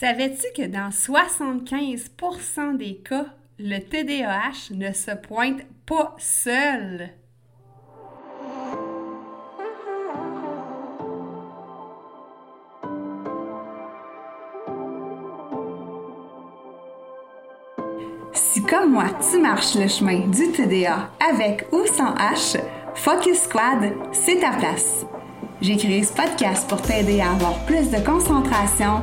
Savais-tu que dans 75% des cas, le TDAH ne se pointe pas seul? Si comme moi, tu marches le chemin du TDA avec ou sans H, Focus Squad, c'est ta place. J'ai créé ce podcast pour t'aider à avoir plus de concentration,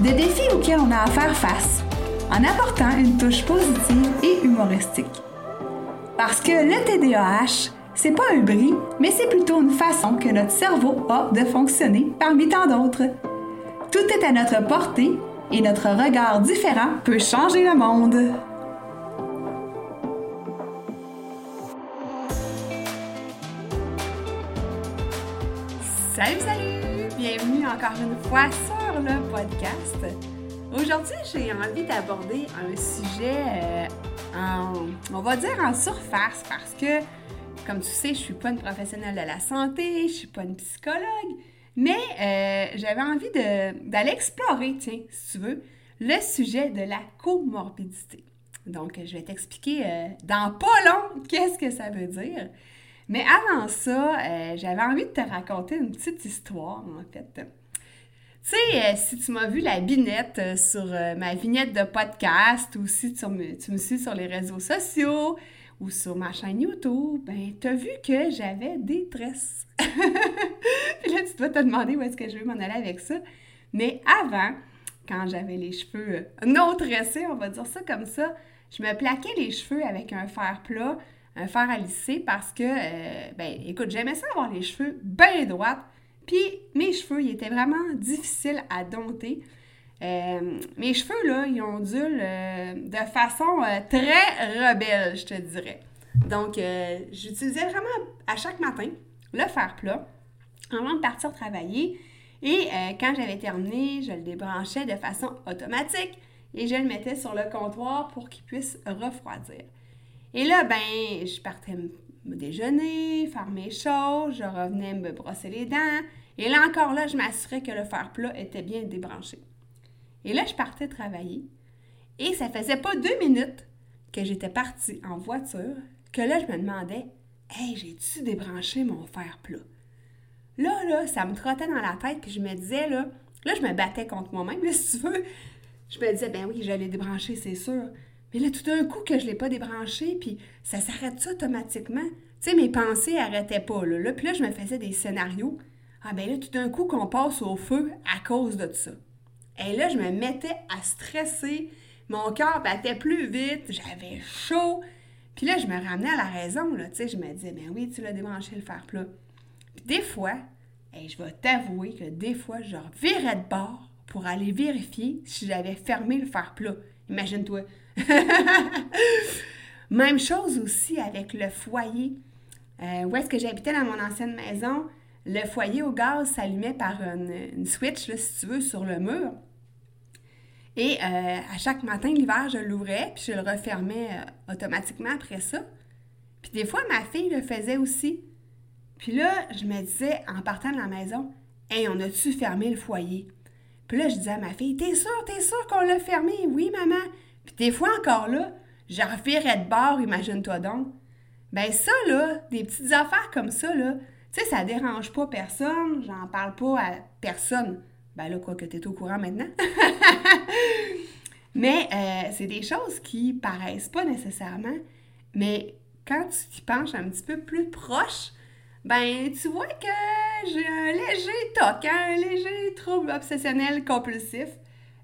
de défis auxquels on a à faire face, en apportant une touche positive et humoristique. Parce que le TDAH, c'est pas un bris, mais c'est plutôt une façon que notre cerveau a de fonctionner parmi tant d'autres. Tout est à notre portée et notre regard différent peut changer le monde. Salut, salut! Bienvenue encore une fois sur podcast. Aujourd'hui, j'ai envie d'aborder un sujet, euh, on va dire en surface, parce que, comme tu sais, je suis pas une professionnelle de la santé, je suis pas une psychologue, mais euh, j'avais envie d'aller explorer, tiens, si tu veux, le sujet de la comorbidité. Donc, je vais t'expliquer euh, dans pas long qu'est-ce que ça veut dire. Mais avant ça, j'avais envie de te raconter une petite histoire, en fait. Tu sais, euh, si tu m'as vu la binette euh, sur ma vignette de podcast ou si tu me, suis sur les réseaux sociaux ou sur ma chaîne YouTube, ben, tu as vu que j'avais des tresses. Puis là, tu dois te demander où est-ce que je vais m'en aller avec ça. Mais avant, quand j'avais les cheveux non tressés, on va dire ça comme ça, je me plaquais les cheveux avec un fer plat un fer à lisser parce que, euh, ben, écoute, j'aimais ça avoir les cheveux bien droits. Puis mes cheveux, ils étaient vraiment difficiles à dompter. Euh, mes cheveux, là, ils ondulent euh, de façon très rebelle, je te dirais. Donc, j'utilisais vraiment à chaque matin le fer plat avant de partir travailler. Et quand j'avais terminé, je le débranchais de façon automatique et je le mettais sur le comptoir pour qu'il puisse refroidir. Et là, ben, je partais me déjeuner, faire mes choses, je revenais me brosser les dents. Et là encore, là, je m'assurais que le fer plat était bien débranché. Et là, je partais travailler. Et ça faisait pas deux minutes que j'étais partie en voiture que là, je me demandais Hey, j'ai-tu débranché mon fer plat? Là, là, ça me trottait dans la tête, que je me disais, là, là, je me battais contre moi-même, si tu veux. Je me disais, ben oui, je l'ai débranché, c'est sûr. Mais là, tout d'un coup, que je ne l'ai pas débranché, puis ça s'arrête automatiquement. Tu sais, mes pensées n'arrêtaient pas. Là. Puis là, je me faisais des scénarios. Ah ben là, tout d'un coup, qu'on passe au feu à cause de ça. Et là, je me mettais à stresser. Mon cœur battait plus vite. J'avais chaud. Puis là, je me ramenais à la raison. Là, tu sais, je me disais, ben oui, tu l'as débranché le fer plat. Puis des fois, et je vais t'avouer que des fois, je revirais de bord pour aller vérifier si j'avais fermé le fer plat. Imagine-toi, Même chose aussi avec le foyer. Euh, où est-ce que j'habitais dans mon ancienne maison? Le foyer au gaz s'allumait par une, switch, si tu veux, sur le mur. Et euh, à chaque matin, l'hiver, je l'ouvrais, puis je le refermais euh, automatiquement après ça. Puis des fois, ma fille le faisait aussi. Puis là, je me disais, en partant de la maison, Hey, on a-tu fermé le foyer? Puis là, je disais à ma fille, T'es sûre, t'es sûre qu'on l'a fermé? Oui, maman. Puis des fois encore là, je revirais de bord, imagine-toi donc. Ben ça, là, des petites affaires comme ça, là, tu sais, ça dérange pas personne, j'en parle pas à personne. Ben là, quoi que tu es au courant maintenant. mais euh, c'est des choses qui paraissent pas nécessairement, mais quand tu t'y penches un petit peu plus proche, ben tu vois que j'ai un léger toc, hein, un léger trouble obsessionnel compulsif.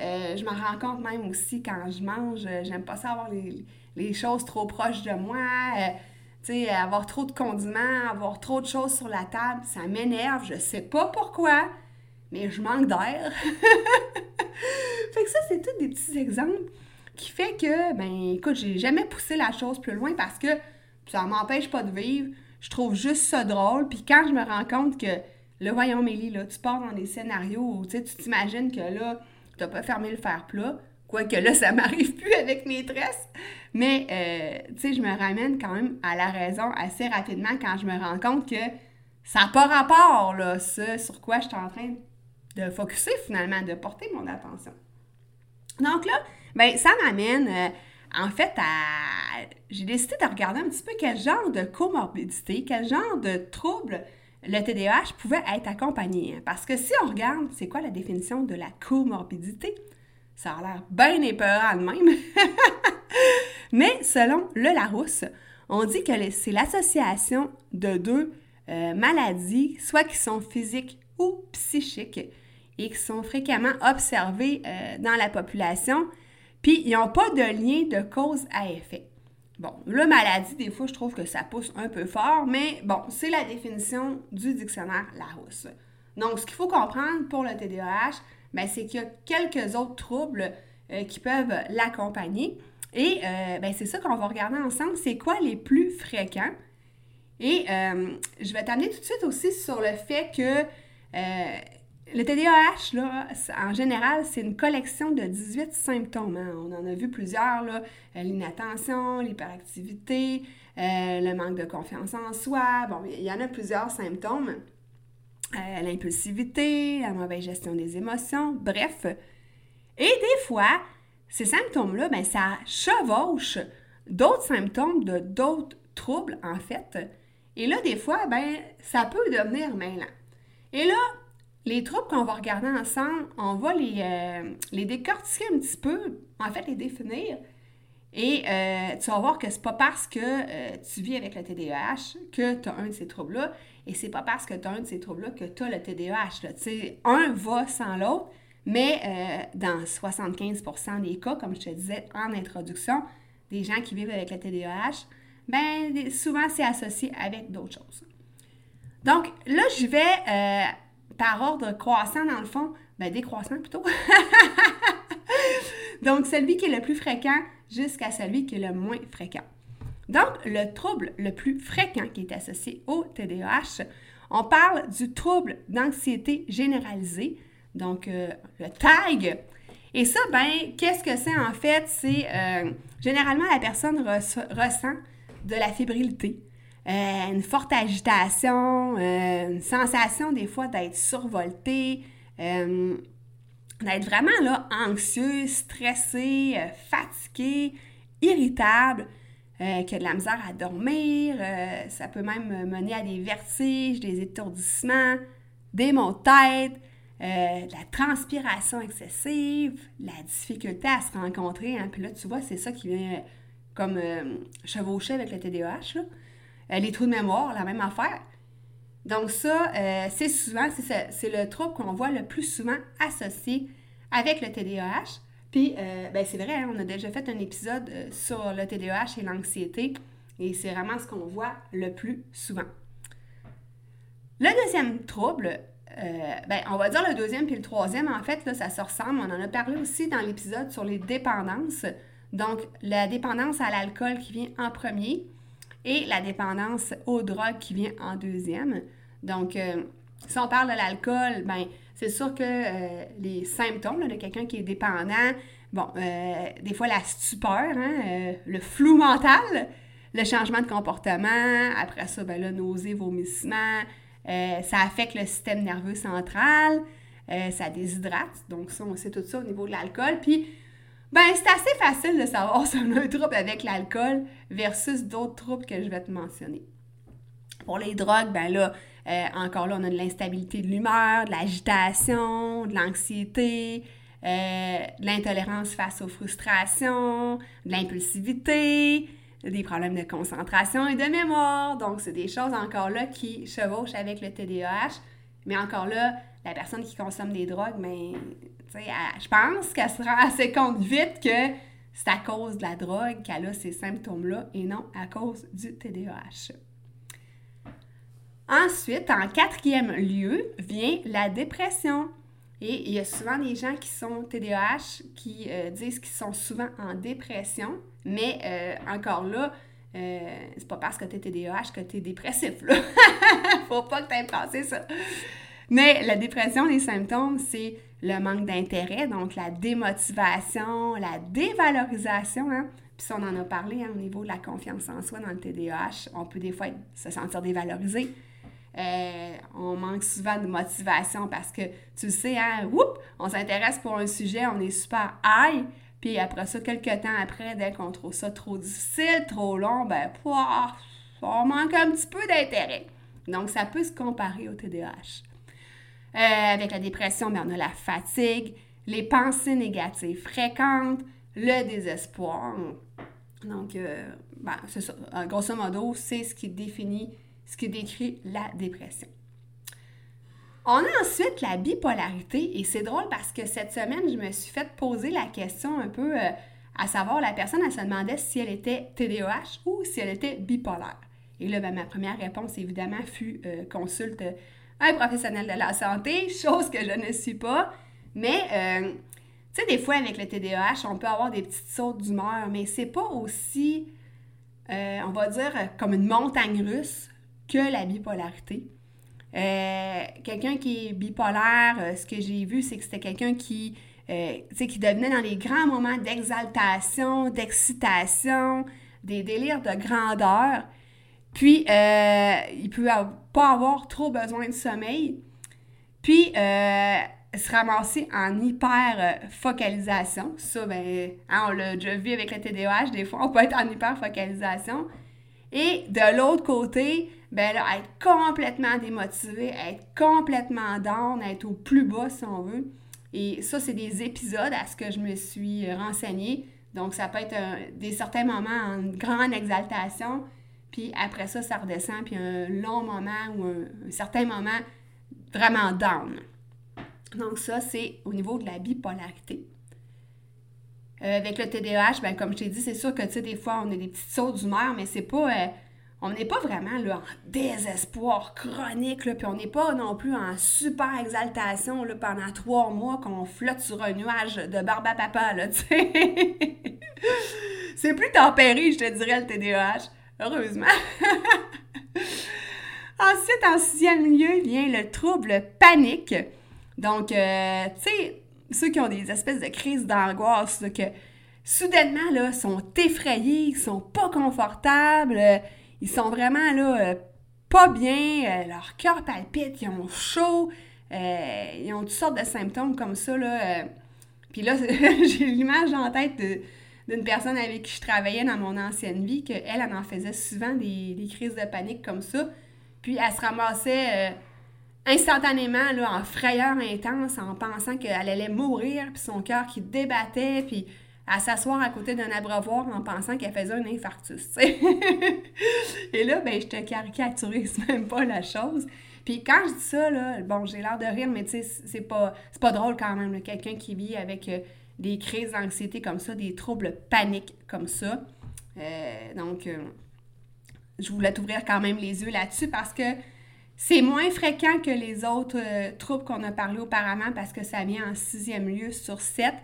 Euh, je m'en rends compte même aussi quand je mange. Euh, j'aime pas ça avoir les, choses trop proches de moi. Euh, tu sais, avoir trop de condiments, avoir trop de choses sur la table, ça m'énerve. Je sais pas pourquoi, mais je manque d'air. fait que ça, c'est tous des petits exemples qui fait que, ben, écoute, j'ai jamais poussé la chose plus loin parce que ça m'empêche pas de vivre. Je trouve juste ça drôle. Puis quand je me rends compte que, le voyons, Mélie, là, tu pars dans des scénarios où, tu t'imagines que là, tu n'as pas fermé le fer plat. Quoique là, ça m'arrive plus avec mes tresses. Mais, euh, tu sais, je me ramène quand même à la raison assez rapidement quand je me rends compte que ça n'a pas rapport, là, ce sur quoi je suis en train de focuser finalement, de porter mon attention. Donc là, ben ça m'amène euh, en fait à... J'ai décidé de regarder un petit peu quel genre de comorbidité, quel genre de trouble le TDAH pouvait être accompagné. Hein. Parce que si on regarde, c'est quoi la définition de la comorbidité? Ça a l'air bien épeurant de même. Mais selon le Larousse, on dit que c'est l'association de deux euh, maladies, soit qui sont physiques ou psychiques, et qui sont fréquemment observées euh, dans la population, puis ils n'ont pas de lien de cause à effet. Bon, la maladie, des fois, je trouve que ça pousse un peu fort, mais bon, c'est la définition du dictionnaire Larousse. Donc, ce qu'il faut comprendre pour le TDAH, ben, c'est qu'il y a quelques autres troubles euh, qui peuvent l'accompagner. Et euh, ben, c'est ça qu'on va regarder ensemble. C'est quoi les plus fréquents? Et euh, je vais t'amener tout de suite aussi sur le fait que le TDAH, là, en général, c'est une collection de 18 symptômes. Hein. On en a vu plusieurs, euh, l'inattention, l'hyperactivité, euh, le manque de confiance en soi. Bon, il y en a plusieurs symptômes. Euh, l'impulsivité, la mauvaise gestion des émotions, bref. Et des fois, ces symptômes-là, ben, ça chevauche d'autres symptômes de d'autres troubles, en fait. Et là, des fois, ben, ça peut devenir mêlant. Et là, les troubles qu'on va regarder ensemble, on va les, euh, les décortiquer un petit peu, en fait, les définir. Et euh, tu vas voir que c'est pas parce que euh, tu vis avec le TDAH que tu as un de ces troubles-là, et c'est pas parce que tu as un de ces troubles-là que tu as le TDAH. Un va sans l'autre, mais dans 75% des cas, comme je te disais en introduction, des gens qui vivent avec le TDAH, ben souvent c'est associé avec d'autres choses. Donc là, je vais par ordre croissant, dans le fond, ben décroissant plutôt. Donc, celui qui est le plus fréquent jusqu'à celui qui est le moins fréquent. Donc, le trouble le plus fréquent qui est associé au TDAH, on parle du trouble d'anxiété généralisée, donc euh, le TAG. Et ça, ben, qu'est-ce que c'est en fait? C'est euh, généralement la personne ressent de la fébrilité, euh, une forte agitation, euh, une sensation des fois d'être survolté, euh, d'être vraiment là anxieux, stressé, fatigué, irritable, qui a de la misère à dormir, ça peut même mener à des vertiges, des étourdissements, des maux de tête, de la transpiration excessive, la difficulté à se rencontrer. Hein. Puis là, tu vois, c'est ça qui vient comme chevaucher avec le TDAH. Là. Euh, les trous de mémoire, la même affaire. Donc ça, euh, c'est souvent, c'est le trouble qu'on voit le plus souvent associé avec le TDAH. Puis, euh, ben c'est vrai, hein, on a déjà fait un épisode sur le TDAH et l'anxiété, et c'est vraiment ce qu'on voit le plus souvent. Le deuxième trouble, ben, on va dire le deuxième puis le troisième, en fait, là, ça se ressemble. On en a parlé aussi dans l'épisode sur les dépendances. Donc, la dépendance à l'alcool qui vient en premier, et la dépendance aux drogues qui vient en deuxième. Donc, euh, si on parle de l'alcool, ben c'est sûr que euh, les symptômes de quelqu'un qui est dépendant, bon, euh, des fois la stupeur, hein, le flou mental, le changement de comportement, après ça, ben là, nausée, vomissement, ça affecte le système nerveux central, ça déshydrate, donc ça, on sait tout ça au niveau de l'alcool. Puis, ben, c'est assez facile de savoir si on a un trouble avec l'alcool versus d'autres troubles que je vais te mentionner. Pour les drogues, ben là, euh, encore là, on a de l'instabilité de l'humeur, de l'agitation, de l'anxiété, euh, de l'intolérance face aux frustrations, de l'impulsivité, des problèmes de concentration et de mémoire. Donc, c'est des choses encore là qui chevauchent avec le TDAH. Mais encore là, la personne qui consomme des drogues, mais je pense qu'elle se rend assez compte vite que c'est à cause de la drogue qu'elle a ces symptômes-là et non à cause du TDAH. Ensuite, en quatrième lieu, vient la dépression. Et il y a souvent des gens qui sont TDAH qui euh, disent qu'ils sont souvent en dépression, mais euh, encore là, euh, c'est pas parce que tu es TDAH que tu es dépressif. Là. Faut pas que tu aies pensé ça. Mais la dépression, les symptômes, c'est le manque d'intérêt, donc la démotivation, la dévalorisation. Hein? Puis on en a parlé hein, au niveau de la confiance en soi dans le TDAH. On peut des fois se sentir dévalorisé. Euh, on manque souvent de motivation parce que, tu sais, hein, on s'intéresse pour un sujet, on est super high, puis après ça, quelques temps après, dès qu'on trouve ça trop difficile, trop long, ben, on manque un petit peu d'intérêt. Donc, ça peut se comparer au TDAH. Euh, avec la dépression, ben, on a la fatigue, les pensées négatives fréquentes, le désespoir. Donc, euh, ben, ça. Grosso modo, c'est ce qui définit ce qui décrit la dépression. On a ensuite la bipolarité et c'est drôle parce que cette semaine, je me suis fait poser la question un peu euh, à savoir, la personne, elle se demandait si elle était TDAH ou si elle était bipolaire. Et là, ben, ma première réponse, évidemment, fut euh, consulte un professionnel de la santé, chose que je ne suis pas. Mais, euh, tu sais, des fois, avec le TDAH, on peut avoir des petites sautes d'humeur, mais c'est pas aussi, on va dire, comme une montagne russe que la bipolarité. Euh, quelqu'un qui est bipolaire, euh, ce que j'ai vu, c'est que c'était quelqu'un qui, euh, qui devenait dans les grands moments d'exaltation, d'excitation, des délires de grandeur. Puis, il peut pas avoir trop besoin de sommeil. Puis, se ramasser en hyper-focalisation. Ça, ben, hein, on l'a déjà vu avec le TDAH, des fois, on peut être en hyper-focalisation. Et de l'autre côté, ben là, être complètement démotivé, être complètement down, être au plus bas si on veut. Et ça, c'est des épisodes à ce que je me suis renseignée. Donc, ça peut être des certains moments en grande exaltation, puis après ça, ça redescend, puis un long moment ou un, certain moment vraiment down. Donc, ça, c'est au niveau de la bipolarité. Euh, avec le TDAH, ben, comme je t'ai dit, c'est sûr que, tu sais, des fois, on a des petites sautes d'humeur, mais c'est pas... Euh, on n'est pas vraiment là, en désespoir chronique, puis on n'est pas non plus en super exaltation là, pendant trois mois qu'on flotte sur un nuage de barbe papa, tu sais. C'est plus tempéré, je te dirais, le TDAH. Heureusement. Ensuite, en sixième lieu, vient le trouble panique. Donc, euh, tu sais, ceux qui ont des espèces de crises d'angoisse, que soudainement, là, sont effrayés, ils sont pas confortables, ils sont vraiment là, euh, pas bien, euh, leur cœur palpite, ils ont chaud, euh, ils ont toutes sortes de symptômes comme ça. Là, Puis là, j'ai l'image en tête d'une personne avec qui je travaillais dans mon ancienne vie, qu'elle, elle en faisait souvent des, crises de panique comme ça. Puis elle se ramassait instantanément là, en frayeur intense, en pensant qu'elle allait mourir, puis son cœur qui débattait, puis à s'asseoir à côté d'un abreuvoir en pensant qu'elle faisait un infarctus. Et là, ben, je te caricaturise même pas la chose. Puis quand je dis ça, là, bon, j'ai l'air de rire, mais tu sais, c'est pas, pas drôle quand même. Quelqu'un qui vit avec euh, des crises d'anxiété comme ça, des troubles paniques comme ça. Euh, donc, euh, je voulais t'ouvrir quand même les yeux là-dessus parce que c'est moins fréquent que les autres troubles qu'on a parlé auparavant parce que ça vient en sixième lieu sur sept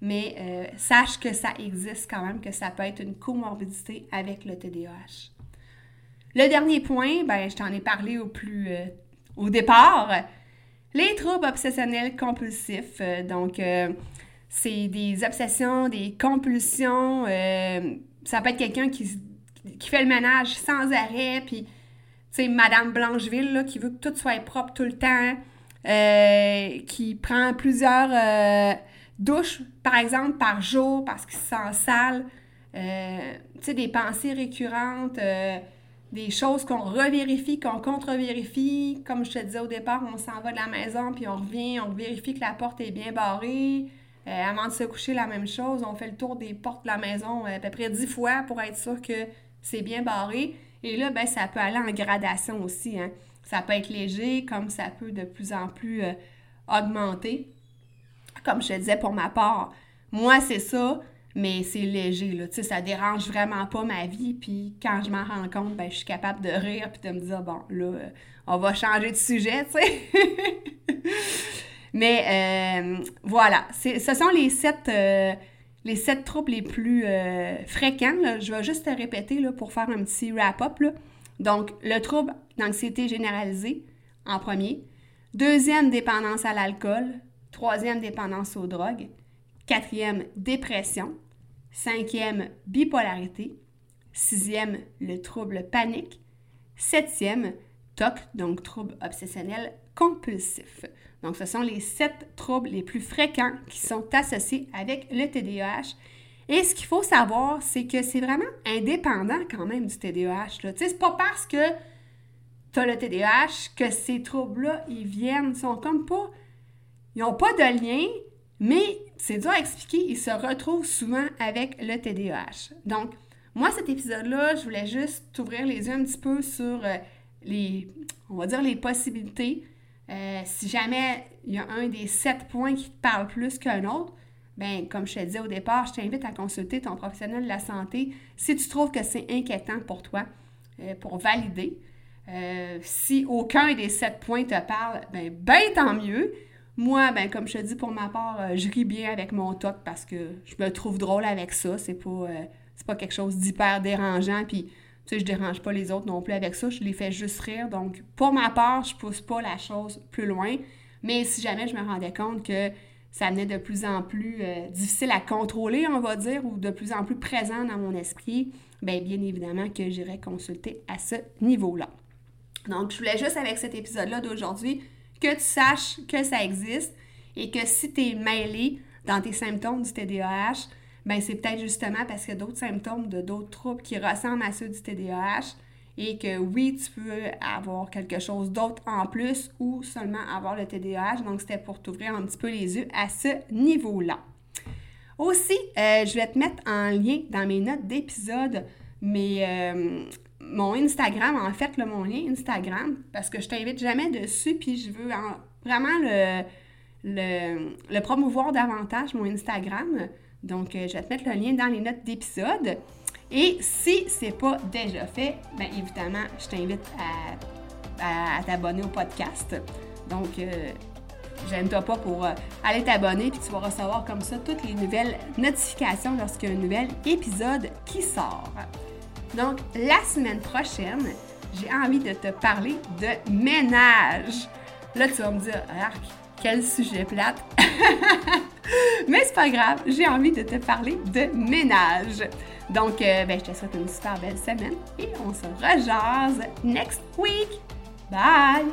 mais euh, sache que ça existe quand même, que ça peut être une comorbidité avec le TDAH. Le dernier point, ben, je t'en ai parlé au plus euh, au départ, les troubles obsessionnels compulsifs. Euh, donc, c'est des obsessions, des compulsions. ça peut être quelqu'un qui, qui, fait le ménage sans arrêt, puis, tu sais, Madame Blancheville, là, qui veut que tout soit propre tout le temps, qui prend plusieurs douche, par exemple, par jour parce qu'il se sent sale. Euh, tu sais, des pensées récurrentes, euh, des choses qu'on revérifie, qu'on contre-vérifie. Comme je te disais au départ, on s'en va de la maison, puis on revient, on vérifie que la porte est bien barrée. Euh, avant de se coucher, la même chose. On fait le tour des portes de la maison à peu près dix fois pour être sûr que c'est bien barré. Et là, ben, ça peut aller en gradation aussi. Hein. Ça peut être léger, comme ça peut de plus en plus augmenter comme je te disais pour ma part, moi c'est ça, mais c'est léger, là. Ça dérange vraiment pas ma vie. Puis quand je m'en rends compte, ben, je suis capable de rire puis de me dire, bon, là, on va changer de sujet, sais. Mais euh, voilà, ce sont les sept, euh, les sept troubles les plus euh, fréquents. Je vais juste te répéter là, pour faire un petit wrap-up. Donc, le trouble d'anxiété généralisée en premier. Deuxième, dépendance à l'alcool. Troisième, dépendance aux drogues. Quatrième, dépression. Cinquième, bipolarité. Sixième, le trouble panique. Septième, Donc trouble obsessionnel compulsif. Donc, ce sont les sept troubles les plus fréquents qui sont associés avec le TDAH. Et ce qu'il faut savoir, c'est que c'est vraiment indépendant quand même du TDAH. Tu sais, c'est pas parce que tu as le TDAH que ces troubles-là, ils viennent, ils sont comme pas, ils n'ont pas de lien, mais c'est dur à expliquer, ils se retrouvent souvent avec le TDAH. Donc, moi, cet épisode-là, je voulais juste t'ouvrir les yeux un petit peu sur euh, les, on va dire, les possibilités euh, si jamais il y a un des sept points qui te parle plus qu'un autre, ben comme je te disais au départ, je t'invite à consulter ton professionnel de la santé si tu trouves que c'est inquiétant pour toi, euh, pour valider. Euh, si aucun des sept points te parle, ben, ben tant mieux. Moi, ben, comme je te dis, pour ma part, je ris bien avec mon TOC parce que je me trouve drôle avec ça. C'est pas, pas quelque chose d'hyper dérangeant. Puis tu sais, je dérange pas les autres non plus avec ça, je les fais juste rire. Donc, pour ma part, je pousse pas la chose plus loin. Mais si jamais je me rendais compte que ça venait de plus en plus euh, difficile à contrôler, on va dire, ou de plus en plus présent dans mon esprit, bien, bien évidemment que j'irai consulter à ce niveau-là. Donc, je voulais juste avec cet épisode-là d'aujourd'hui que tu saches que ça existe et que si tu es mêlé dans tes symptômes du TDAH, ben c'est peut-être justement parce a d'autres symptômes de d'autres troubles qui ressemblent à ceux du TDAH et que oui, tu peux avoir quelque chose d'autre en plus ou seulement avoir le TDAH. Donc, c'était pour t'ouvrir un petit peu les yeux à ce niveau-là. Aussi, euh, je vais te mettre en lien dans mes notes d'épisode mais euh, mon Instagram, en fait, mon lien Instagram, parce que je t'invite jamais dessus, puis je veux vraiment le, le promouvoir davantage, mon Instagram. Donc, euh, je vais te mettre le lien dans les notes d'épisode. Et si ce n'est pas déjà fait, bien évidemment, je t'invite à, t'abonner au podcast. Donc, euh, j'aime-toi pas pour euh, aller t'abonner, puis tu vas recevoir comme ça toutes les nouvelles notifications lorsqu'il y a un nouvel épisode qui sort. Donc, la semaine prochaine, j'ai envie de te parler de ménage. Là, tu vas me dire, Arc, quel sujet plate! Mais c'est pas grave, j'ai envie de te parler de ménage. Donc, euh, ben, je te souhaite une super belle semaine et on se rejase next week. Bye!